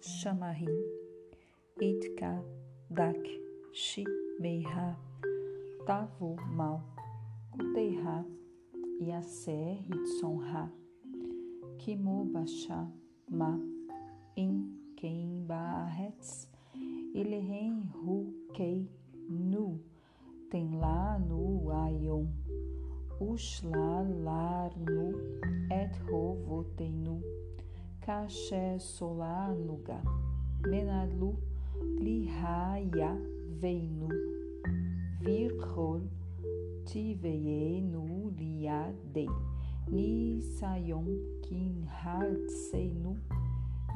Shamarim, Itka, Dak, Shi, Meiha, Tavu, Mal, Kuteiha, Yaser, Hitsonha, Kimu, Basha, Ma, In, Keim, Baaretz, Ilehen, Hu, Kei, Nu, Tenla, Nu, Ayon, Ushla, Lar, Nu, Et, Ho, Votenu, Caché Solanuga, Menalu, Lihaya Veinu, Virhol, Tiveienu Liadei, Nisayon Kinhartseinu,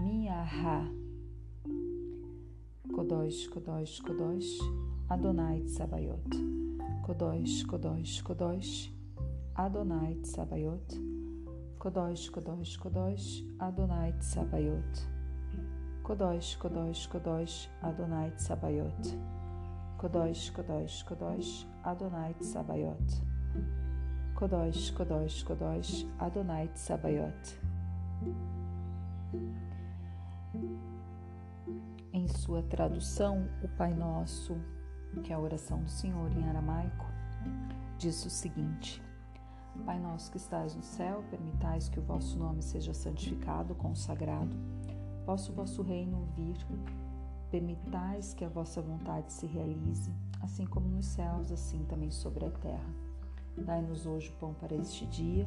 Miaha. Kodosh, Kodosh, Kodosh, Adonai Tsabayot. Kodosh, Kodosh, Kodosh, Adonai Tsabayot. Kodosh, Kodosh, Kodosh, Adonai Tsabayot. Kodosh, Kodosh, Kodosh, Adonai Tsabayot. Kodosh, Kodosh, Kodosh, Adonai Tsabayot. Kodosh, Kodosh, Kodosh, Adonai Tsabayot. Em sua tradução, o Pai Nosso, que é a oração do Senhor em aramaico, diz o seguinte: Pai nosso que estás no céu, permitais que o vosso nome seja santificado, consagrado. Possa o vosso reino vir. Permitais que a vossa vontade se realize, assim como nos céus, assim também sobre a terra. Dai-nos hoje o pão para este dia.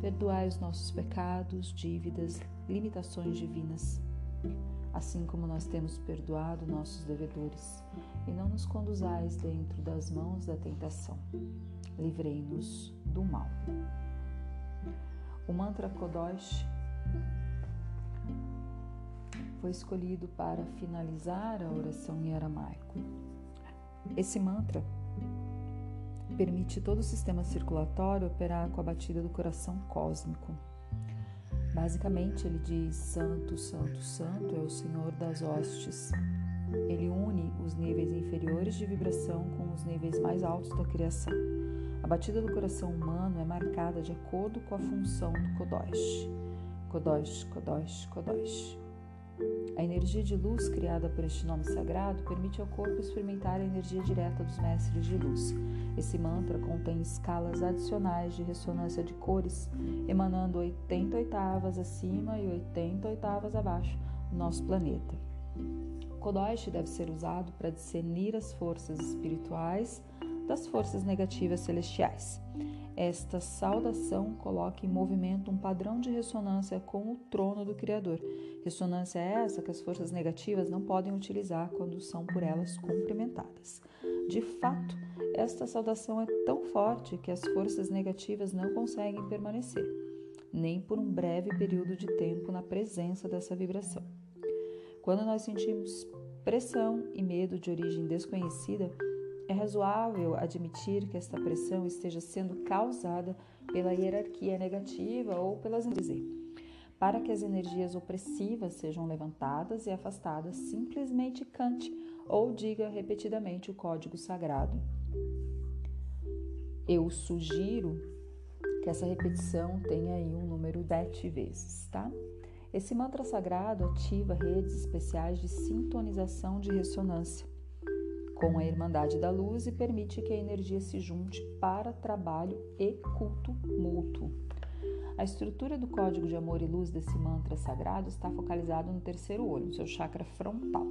Perdoai os nossos pecados, dívidas, limitações divinas, assim como nós temos perdoado nossos devedores. E não nos conduzais dentro das mãos da tentação. Livrei-nos do mal. O mantra Kodosh foi escolhido para finalizar a oração em aramaico. Esse mantra permite todo o sistema circulatório operar com a batida do coração cósmico. Basicamente, ele diz: Santo, Santo, Santo é o Senhor das hostes. Ele une os níveis inferiores de vibração com os níveis mais altos da criação. A batida do coração humano é marcada de acordo com a função do Kodosh. Kodosh, Kodosh, Kodosh. A energia de luz criada por este nome sagrado permite ao corpo experimentar a energia direta dos mestres de luz. Esse mantra contém escalas adicionais de ressonância de cores, emanando 80 oitavas acima e 80 oitavas abaixo do nosso planeta. Kodosh deve ser usado para discernir as forças espirituais das forças negativas celestiais. Esta saudação coloca em movimento um padrão de ressonância com o trono do Criador. Ressonância é essa que as forças negativas não podem utilizar quando são por elas cumprimentadas. De fato, esta saudação é tão forte que as forças negativas não conseguem permanecer, nem por um breve período de tempo na presença dessa vibração. Quando nós sentimos pressão e medo de origem desconhecida, é razoável admitir que esta pressão esteja sendo causada pela hierarquia negativa ou pelas energias. Para que as energias opressivas sejam levantadas e afastadas, simplesmente cante ou diga repetidamente o código sagrado. Eu sugiro que essa repetição tenha aí um número 10 vezes, tá? Esse mantra sagrado ativa redes especiais de sintonização de ressonância com a Irmandade da Luz e permite que a energia se junte para trabalho e culto mútuo. A estrutura do código de amor e luz desse mantra sagrado está focalizado no terceiro olho, no seu chakra frontal.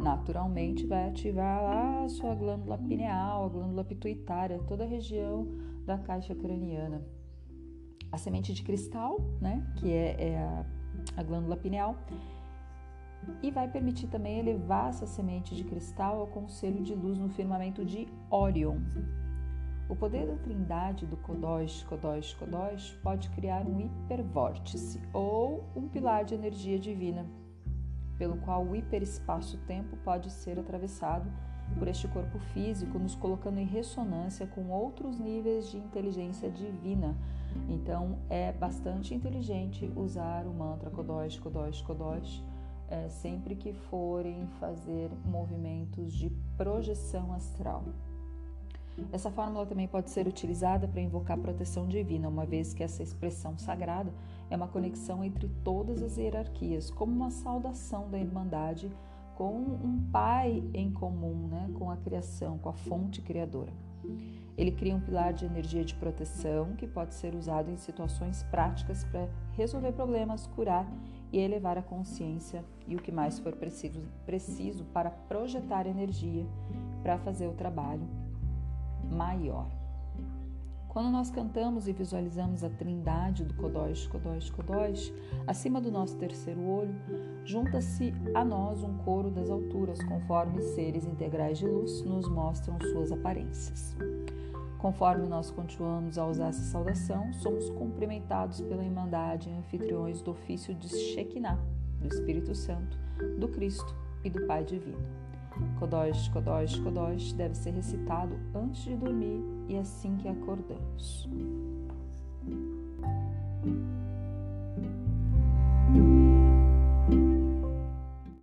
Naturalmente, vai ativar lá a sua glândula pineal, a glândula pituitária, toda a região da caixa craniana. A semente de cristal, né, que é, é a, a glândula pineal, e vai permitir também elevar essa semente de cristal ao conselho de luz no firmamento de Orion. O poder da trindade do Kodosh, Kodosh, Kodosh pode criar um hipervórtice ou um pilar de energia divina, pelo qual o hiperespaço-tempo pode ser atravessado por este corpo físico, nos colocando em ressonância com outros níveis de inteligência divina. Então, é bastante inteligente usar o mantra Kodosh, Kodosh, Kodosh é, sempre que forem fazer movimentos de projeção astral. Essa fórmula também pode ser utilizada para invocar proteção divina, uma vez que essa expressão sagrada é uma conexão entre todas as hierarquias, como uma saudação da Irmandade com um pai em comum, né, com a criação, com a fonte criadora. Ele cria um pilar de energia de proteção que pode ser usado em situações práticas para resolver problemas, curar e elevar a consciência e o que mais for preciso, preciso para projetar energia para fazer o trabalho maior. Quando nós cantamos e visualizamos a trindade do Kodosh, Kodosh, Kodosh, acima do nosso terceiro olho, junta-se a nós um coro das alturas, conforme seres integrais de luz nos mostram suas aparências. Conforme nós continuamos a usar essa saudação, somos cumprimentados pela Irmandade anfitriões do ofício de Shekinah, do Espírito Santo, do Cristo e do Pai Divino. Kodosh, Kodosh, Kodosh deve ser recitado antes de dormir e assim que acordamos.